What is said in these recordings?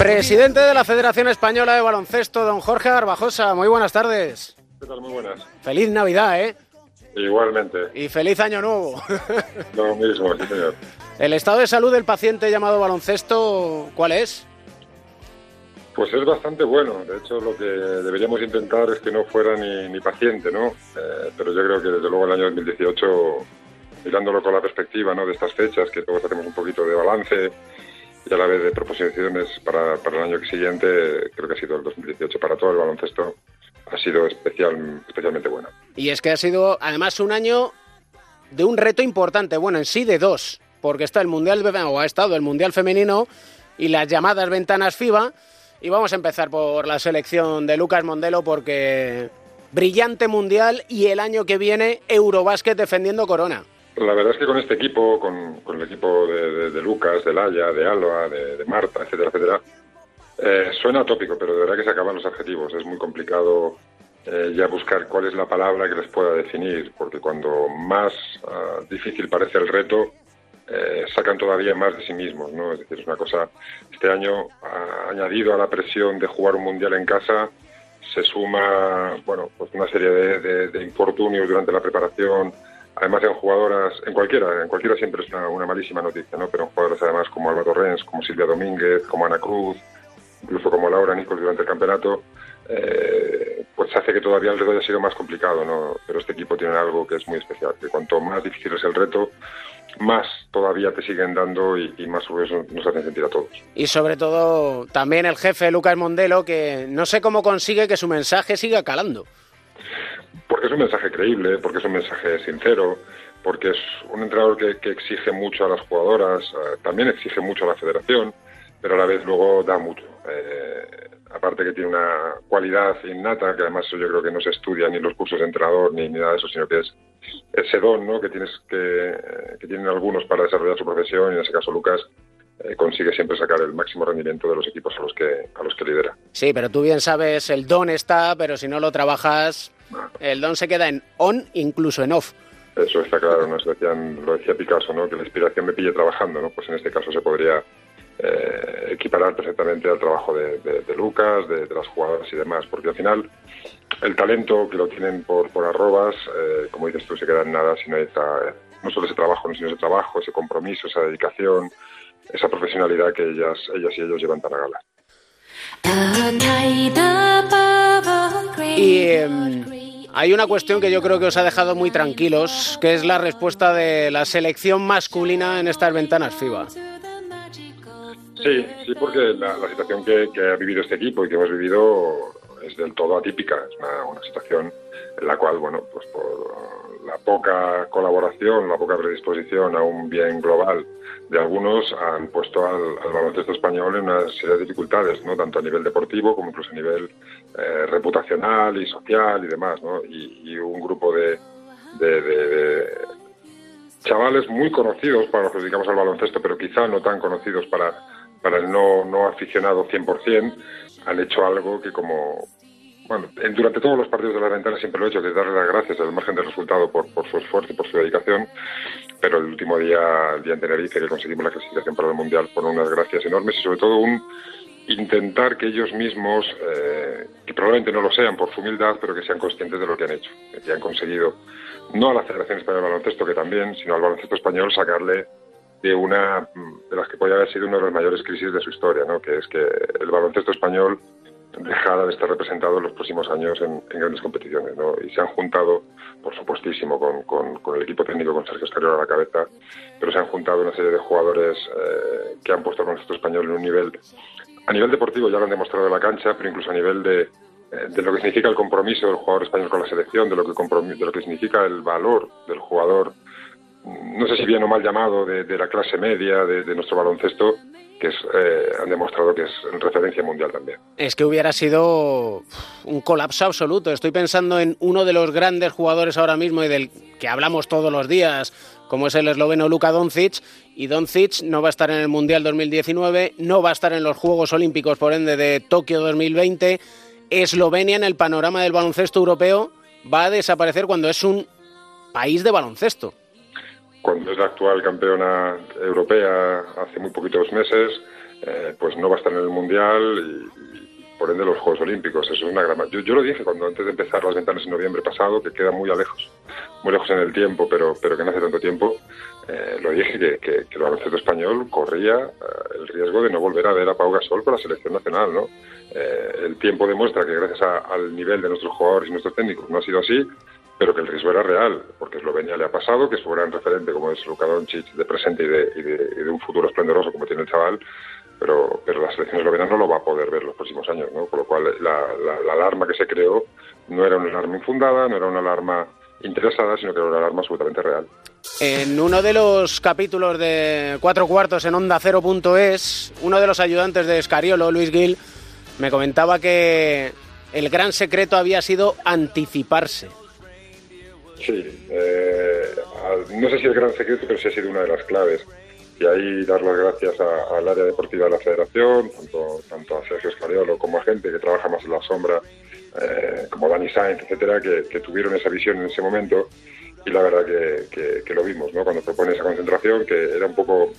Presidente de la Federación Española de Baloncesto, don Jorge Garbajosa. Muy buenas tardes. ¿Qué tal? Muy buenas. Feliz Navidad, ¿eh? Igualmente. Y feliz Año Nuevo. Lo mismo, sí, señor. ¿El estado de salud del paciente llamado baloncesto cuál es? Pues es bastante bueno. De hecho, lo que deberíamos intentar es que no fuera ni, ni paciente, ¿no? Eh, pero yo creo que desde luego el año 2018, mirándolo con la perspectiva ¿no? de estas fechas, que todos hacemos un poquito de balance y a la vez de proposiciones para, para el año siguiente, creo que ha sido el 2018 para todo el baloncesto, ha sido especial, especialmente bueno. Y es que ha sido además un año de un reto importante, bueno, en sí de dos, porque está el Mundial, o ha estado el Mundial Femenino y las llamadas ventanas FIBA. Y vamos a empezar por la selección de Lucas Mondelo porque brillante mundial y el año que viene Eurobásquet defendiendo Corona. La verdad es que con este equipo, con, con el equipo de, de, de, Lucas, de Laia, de Alba, de, de Marta, etcétera, etcétera, eh, suena tópico, pero de verdad que se acaban los adjetivos. Es muy complicado eh, ya buscar cuál es la palabra que les pueda definir, porque cuando más uh, difícil parece el reto, eh, sacan todavía más de sí mismos, ¿no? Es decir, es una cosa. Este año, añadido a la presión de jugar un mundial en casa, se suma, bueno, pues una serie de, de, de infortunios durante la preparación, además en jugadoras, en cualquiera, en cualquiera siempre es una, malísima noticia, ¿no? Pero en jugadoras además como Alba Torrens, como Silvia Domínguez, como Ana Cruz, incluso como Laura Nichols durante el campeonato, eh, pues hace que todavía el reto haya sido más complicado, ¿no? Pero este equipo tiene algo que es muy especial, que cuanto más difícil es el reto, más todavía te siguen dando y, más sobre nos hacen sentir a todos. Y sobre todo también el jefe Lucas Mondelo, que no sé cómo consigue que su mensaje siga calando. Porque es un mensaje creíble, porque es un mensaje sincero, porque es un entrenador que, exige mucho a las jugadoras, eh, también exige mucho a la federación, pero a la vez luego da mucho. Eh, aparte que tiene una cualidad innata, que además yo creo que no se estudia ni en los cursos de entrenador ni, ni nada de eso, sino que es ese don ¿no? que, tienes que, que tienen algunos para desarrollar su profesión, y en ese caso Lucas eh, consigue siempre sacar el máximo rendimiento de los equipos a los que a los que lidera. Sí, pero tú bien sabes, el don está, pero si no lo trabajas, el don se queda en on, incluso en off. Eso está claro, nos decían, lo decía Picasso, ¿no? que la inspiración me pille trabajando, ¿no? pues en este caso se podría eh, equiparar perfectamente al trabajo de, de, de Lucas, de, de, las jugadoras y demás, porque al final el talento que lo tienen por, por arrobas, eh, como dices tú, se queda en nada si no hay esa, no solo ese trabajo, sino ese trabajo, ese compromiso, esa dedicación, esa profesionalidad que ellas, ellas y ellos llevan tan a gala. Y eh, hay una cuestión que yo creo que os ha dejado muy tranquilos, que es la respuesta de la selección masculina en estas ventanas FIBA. Sí, sí, porque la, la situación que, que, ha vivido este equipo y que hemos vivido es del todo atípica. Es una, una situación en la cual, bueno, pues por la poca colaboración, la poca predisposición a un bien global de algunos han puesto al, al baloncesto español en una serie de dificultades, ¿no? Tanto a nivel deportivo como incluso a nivel eh, reputacional y social y demás, ¿no? Y, y un grupo de, de, de, de chavales muy conocidos para los que dedicamos al baloncesto, pero quizá no tan conocidos para para el no, no aficionado 100%, han hecho algo que como... Bueno, en, durante todos los partidos de la ventana siempre lo he hecho, es darle las gracias al margen del resultado por, por su esfuerzo y por su dedicación, pero el último día, el día en Tenerife, que conseguimos la clasificación para el Mundial, fueron unas gracias enormes y sobre todo un intentar que ellos mismos, eh, que probablemente no lo sean por su humildad, pero que sean conscientes de lo que han hecho, que han conseguido, no a la Federación Española de Baloncesto, que también, sino al baloncesto español, sacarle de una de las que podría haber sido una de las mayores crisis de su historia, ¿no? que es que el baloncesto español dejara de estar representado en los próximos años en, grandes competiciones. ¿no? Y se han juntado, por supuestísimo, con, con, con, el equipo técnico, con Sergio Esterior a la cabeza, pero se han juntado una serie de jugadores eh, que han puesto al baloncesto español en un nivel, a nivel deportivo ya lo han demostrado en la cancha, pero incluso a nivel de, eh, de lo que significa el compromiso del jugador español con la selección, de lo que, de lo que significa el valor del jugador no sé si bien o mal llamado, de, de la clase media de, nuestro baloncesto, que es, eh, han demostrado que es referencia mundial también. Es que hubiera sido un colapso absoluto. Estoy pensando en uno de los grandes jugadores ahora mismo y del que hablamos todos los días, como es el esloveno Luka Doncic, y Doncic no va a estar en el Mundial 2019, no va a estar en los Juegos Olímpicos, por ende, de Tokio 2020. Eslovenia en el panorama del baloncesto europeo va a desaparecer cuando es un país de baloncesto cuando es la actual campeona europea hace muy poquitos meses, eh, pues no va a estar en el Mundial y, por ende los Juegos Olímpicos. Eso es una gran... Yo, yo lo dije cuando antes de empezar las ventanas en noviembre pasado, que queda muy lejos, muy lejos en el tiempo, pero, pero que no hace tanto tiempo, eh, lo dije que, el baloncesto español corría eh, el riesgo de no volver a ver a Pau Gasol la selección nacional, ¿no? Eh, el tiempo demuestra que gracias a, al nivel de nuestros jugadores y nuestros técnicos no ha sido así, pero que el riesgo era real, porque Eslovenia le ha pasado, que es un gran referente como es Luka Doncic de presente y de, y de, y de un futuro esplendoroso como tiene el chaval, pero, pero la selección eslovena no lo va a poder ver los próximos años, ¿no? Por lo cual la, la, la alarma que se creó no era una alarma infundada, no era una alarma interesada, sino que era una alarma absolutamente real. En uno de los capítulos de Cuatro Cuartos en Onda Cero.es, uno de los ayudantes de Escariolo, Luis Gil, me comentaba que el gran secreto había sido anticiparse. Sí, eh, no sé si el gran secreto, pero sí ha sido una de las claves. Y ahí dar las gracias al área deportiva de la federación, tanto, tanto a Sergio Escariolo como a gente que trabaja más en la sombra, eh, como Dani Sainz, etcétera, que, tuvieron esa visión en ese momento y la verdad que, lo vimos, ¿no? Cuando propone esa concentración, que era un poco,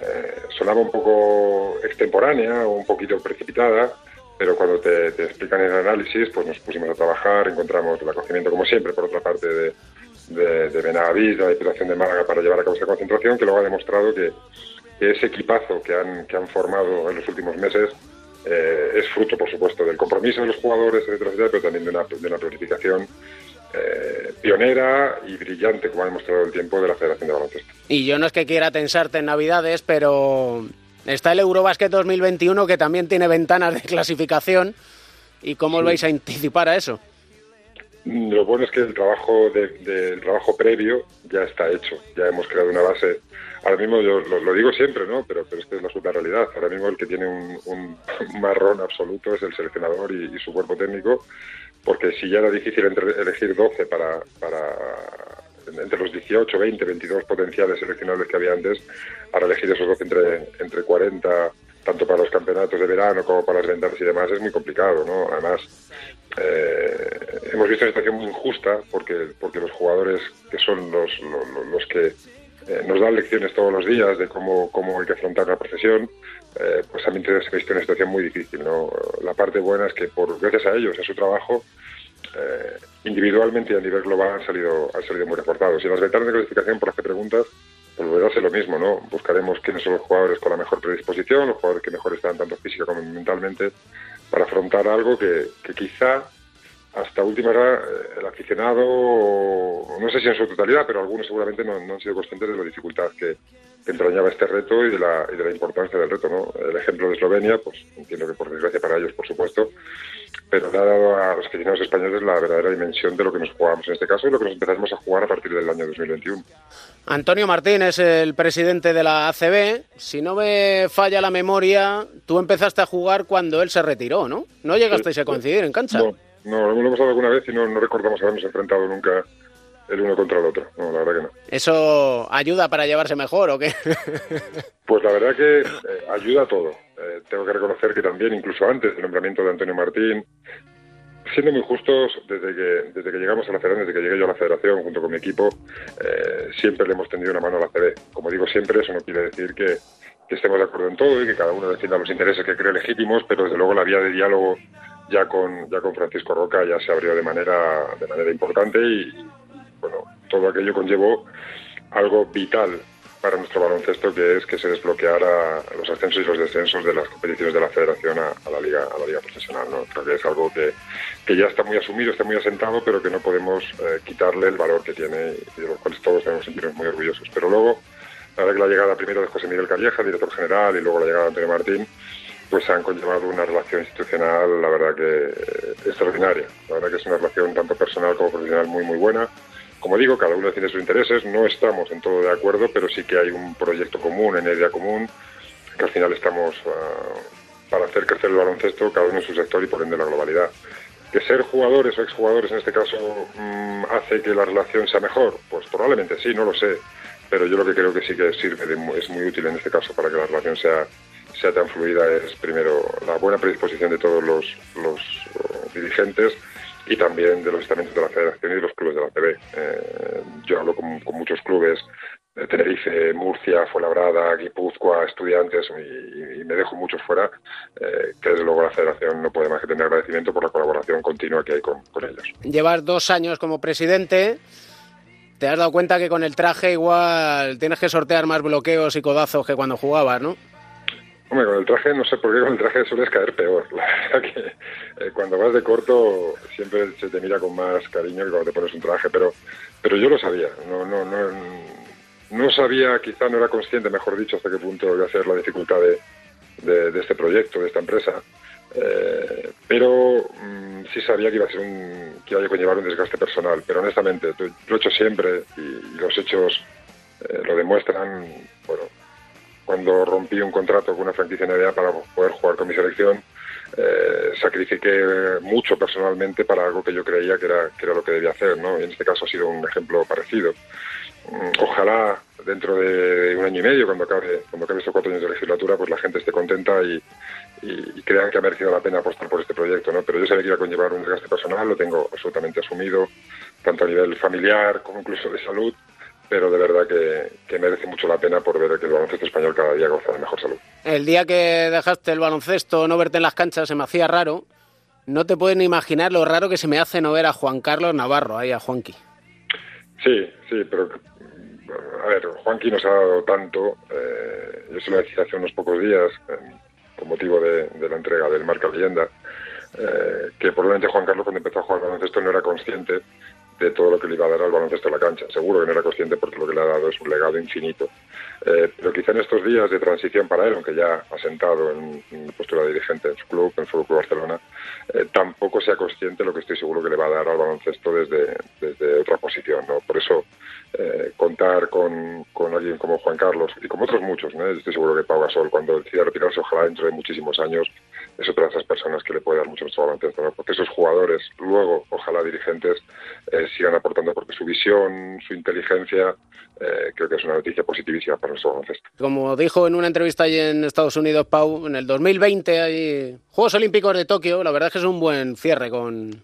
eh, sonaba un poco extemporánea o un poquito precipitada, pero cuando te, explican el análisis, pues nos pusimos a trabajar, encontramos el acogimiento, como siempre, por otra parte, de, de, de la Diputación de Málaga, para llevar a cabo esa concentración, que luego ha demostrado que, que ese equipazo que han, que han formado en los últimos meses eh, es fruto, por supuesto, del compromiso de los jugadores, etcétera, etcétera, pero también de una, de una planificación eh, pionera y brillante, como ha demostrado el tiempo de la Federación de Baloncesto. Y yo no es que quiera tensarte en Navidades, pero está el Eurobásquet 2021 que también tiene ventanas de clasificación. ¿Y cómo lo vais a anticipar a eso? Lo bueno es que el trabajo, de, trabajo previo ya está hecho. Ya hemos creado una base. Ahora mismo, yo lo, digo siempre, ¿no? Pero, pero esta es la realidad. Ahora mismo el que tiene un, marrón absoluto es el seleccionador y, su cuerpo técnico, porque si ya era difícil elegir 12 para, para entre los 18, 20, 22 potenciales seleccionables que había antes, ahora elegir esos 12 entre, entre 40 tanto para los campeonatos de verano como para las ventanas y demás, es muy complicado, ¿no? Además, eh, hemos visto una situación muy injusta porque, porque los jugadores que son los, los, los que eh, nos dan lecciones todos los días de cómo, cómo hay que afrontar la profesión, eh, pues también se ha visto una situación muy difícil, ¿no? La parte buena es que por gracias a ellos, a su trabajo, eh, individualmente y a nivel global han salido, han salido muy reforzados. Y las ventanas de clasificación, por las que preguntas, pues volverá a ser lo mismo, ¿no? Buscaremos quiénes son los jugadores con la mejor predisposición, los jugadores que mejor están tanto física como mentalmente, para afrontar algo que, que quizá hasta última hora el aficionado, no sé si en su totalidad, pero algunos seguramente no, no han sido conscientes de la dificultad que, que, entrañaba este reto y de, la, y de la importancia del reto. ¿no? El ejemplo de Eslovenia, pues entiendo que por desgracia para ellos, por supuesto, pero le ha dado a los aficionados españoles la verdadera dimensión de lo que nos jugamos en este caso y lo que nos empezaremos a jugar a partir del año 2021. Antonio Martín es el presidente de la ACB. Si no me falla la memoria, tú empezaste a jugar cuando él se retiró, ¿no? No llegasteis sí, a coincidir en cancha. No, no, lo hemos pasado alguna vez y no, no recordamos habernos enfrentado nunca el uno contra el otro. No, la verdad que no. ¿Eso ayuda para llevarse mejor o qué? pues la verdad que eh, ayuda a todo. Eh, tengo que reconocer que también, incluso antes del nombramiento de Antonio Martín, siendo muy justos, desde que, desde que llegamos a la federación, desde que llegué yo a la federación junto con mi equipo, eh, siempre le hemos tendido una mano a la CB. Como digo siempre, eso no quiere decir que, que estemos de acuerdo en todo y que cada uno defienda los intereses que cree legítimos, pero desde luego la vía de diálogo ya con, ya con Francisco Roca ya se abrió de manera, de manera importante y, bueno, todo aquello conllevó algo vital para nuestro baloncesto, que es que se desbloqueara los ascensos y los descensos de las competiciones de la federación a, la liga a la liga profesional. ¿no? Creo que es algo que, que, ya está muy asumido, está muy asentado, pero que no podemos eh, quitarle el valor que tiene y de los cuales todos debemos sentirnos muy orgullosos. Pero luego, que la llegada primero de José Miguel Calleja, director general, y luego la llegada de Antonio Martín, pues han conllevado una relación institucional, la verdad que extraordinaria. La verdad que es una relación tanto personal como profesional muy, muy buena. Como digo, cada uno tiene sus intereses, no estamos en todo de acuerdo, pero sí que hay un proyecto común, en idea común, que al final estamos uh, para hacer crecer el baloncesto, cada uno en su sector y por ende la globalidad. Que ser jugadores o exjugadores en este caso mmm, hace que la relación sea mejor, pues probablemente sí, no lo sé, pero yo lo que creo que sí que sirve, de, es muy útil en este caso para que la relación sea sea tan fluida es primero la buena predisposición de todos los, los uh, dirigentes y también de los estamentos de la federación y de los clubes de la TV. Eh, yo hablo con, con, muchos clubes Tenerife, Murcia, Fuenlabrada, Guipúzcoa, estudiantes y, me dejo muchos fuera, eh, que desde luego la federación no puede más que tener agradecimiento por la colaboración continua que hay con, con ellos. Llevas dos años como presidente. ¿Te has dado cuenta que con el traje igual tienes que sortear más bloqueos y codazos que cuando jugabas, no? Hombre, con el traje no sé por qué con el traje sueles caer peor. La verdad que eh, cuando vas de corto siempre se te mira con más cariño que cuando te pones un traje, pero pero yo lo sabía. No no no no sabía, quizá no era consciente, mejor dicho, hasta qué punto iba a ser la dificultad de, este proyecto, de esta empresa. Eh, pero mm, sí sabía que iba a ser un que iba a conllevar un desgaste personal. Pero honestamente, lo he hecho siempre y, los hechos eh, lo demuestran. Bueno, cuando rompí un contrato con una franquicia NBA para poder jugar con mi selección, eh, sacrifiqué mucho personalmente para algo que yo creía que era, que era lo que debía hacer, ¿no? Y en este caso ha sido un ejemplo parecido. Mm, ojalá dentro de un año y medio, cuando acabe, cuando acabe estos cuatro años de legislatura, pues la gente esté contenta y, y, crean que ha merecido la pena apostar por este proyecto, ¿no? Pero yo sabía que iba a conllevar un desgaste personal, lo tengo absolutamente asumido, tanto a nivel familiar como incluso de salud, pero de verdad que, merece mucho la pena por ver que el baloncesto español cada día goza de mejor salud. El día que dejaste el baloncesto, no verte en las canchas, se me hacía raro. No te pueden imaginar lo raro que se me hace no ver a Juan Carlos Navarro, ahí a Juanqui. Sí, sí, pero a ver, Juanqui nos ha dado tanto, eh, yo se lo decía hace unos pocos días, con motivo de, la entrega del Marca Leyenda, eh, que probablemente Juan Carlos cuando empezó a jugar baloncesto no era consciente de todo lo que le iba a dar al baloncesto en la cancha. Seguro que no era consciente porque lo que le ha dado es un legado infinito. Eh, pero quizá en estos días de transición para él, aunque ya ha sentado en, en postura dirigente en su club, en su club Barcelona, eh, tampoco sea consciente lo que estoy seguro que le va a dar al baloncesto desde, desde otra posición. ¿no? Por eso eh, contar con, con, alguien como Juan Carlos y como otros muchos, ¿no? estoy seguro que Pau Gasol cuando decida retirarse, ojalá dentro de muchísimos años, es otra de esas personas que le puede dar mucho nuestro baloncesto, ¿no? porque esos jugadores, luego, ojalá dirigentes, eh, sigan aportando, porque su visión, su inteligencia, eh, creo que es una noticia positivísima para nuestro baloncesto. Como dijo en una entrevista allí en Estados Unidos, Pau, en el 2020 hay Juegos Olímpicos de Tokio, la verdad es que es un buen cierre con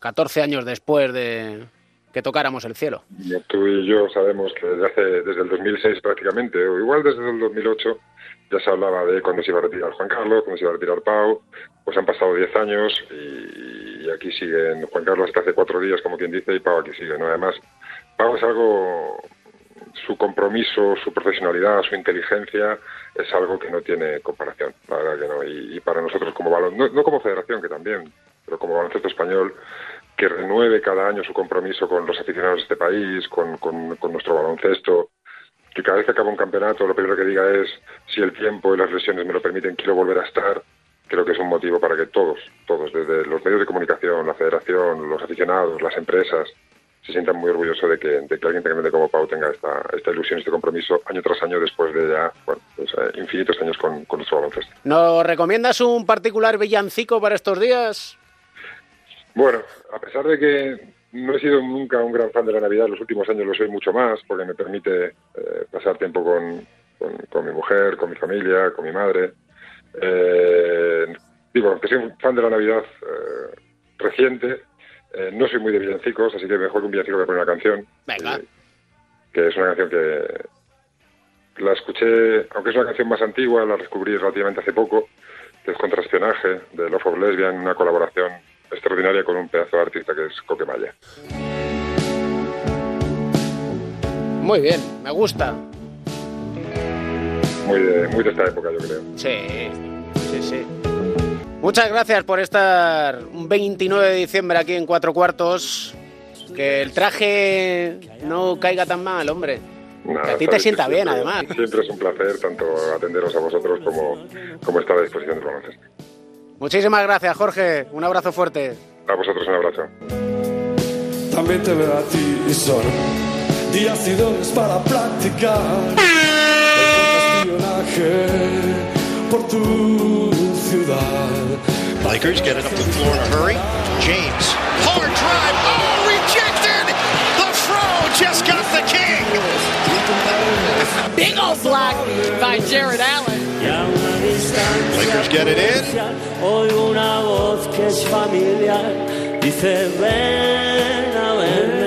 14 años después de que tocáramos el cielo. Tú y yo sabemos que desde, hace, desde el 2006 prácticamente, o igual desde el 2008, ya se hablaba de cuándo se iba a retirar Juan Carlos, cuándo se iba a retirar Pau, pues han pasado 10 años y, aquí siguen Juan Carlos hasta hace cuatro días, como quien dice, y Pau aquí sigue, ¿no? Además, Pau es algo, su compromiso, su profesionalidad, su inteligencia, es algo que no tiene comparación, la verdad que no, y, para nosotros como balón, no, como federación, que también, pero como baloncesto español, que renueve cada año su compromiso con los aficionados de este país, con, con nuestro baloncesto, que cada vez que acaba un campeonato lo primero que diga es si el tiempo y las lesiones me lo permiten, quiero volver a estar. Creo que es un motivo para que todos, todos, desde los medios de comunicación, la federación, los aficionados, las empresas, se sientan muy orgullosos de que, de que alguien tan como Pau tenga esta, esta ilusión, este compromiso año tras año después de ya bueno, pues, eh, infinitos años con, con nuestro baloncesto. ¿Nos recomiendas un particular villancico para estos días? Bueno, a pesar de que no he sido nunca un gran fan de la Navidad, los últimos años lo soy mucho más porque me permite eh, pasar tiempo con, con, mi mujer, con mi familia, con mi madre. Eh, digo, que soy un fan de la Navidad eh, reciente, eh, no soy muy de villancicos, así que mejor que un villancico que poner una canción. Venga. que es una canción que la escuché, aunque es una canción más antigua, la descubrí relativamente hace poco, que es Contraspionaje, de Love of Lesbian, una colaboración extraordinaria con un pedazo de artista que es Coquemaya. Muy bien, me gusta. Muy de, muy de esta época, yo creo. Sí, sí, sí. Muchas gracias por estar un 29 de diciembre aquí en Cuatro Cuartos. Que el traje no caiga tan mal, hombre. que a ti te sienta bien, además. Siempre es un placer tanto atenderos a vosotros como, como estar a disposición de baloncesto. Muchísimas gracias, Jorge. Un abrazo fuerte. A vosotros un abrazo. También te veo a ti y son días y dones para practicar el espionaje por tu ciudad. Lakers get it up the floor in a hurry. James, hard drive. Oh, rejected. The throw just got the king. Big old block by Jared Allen. Lakers get it in. Oigo una voz que es familiar. Dice, ven a ver.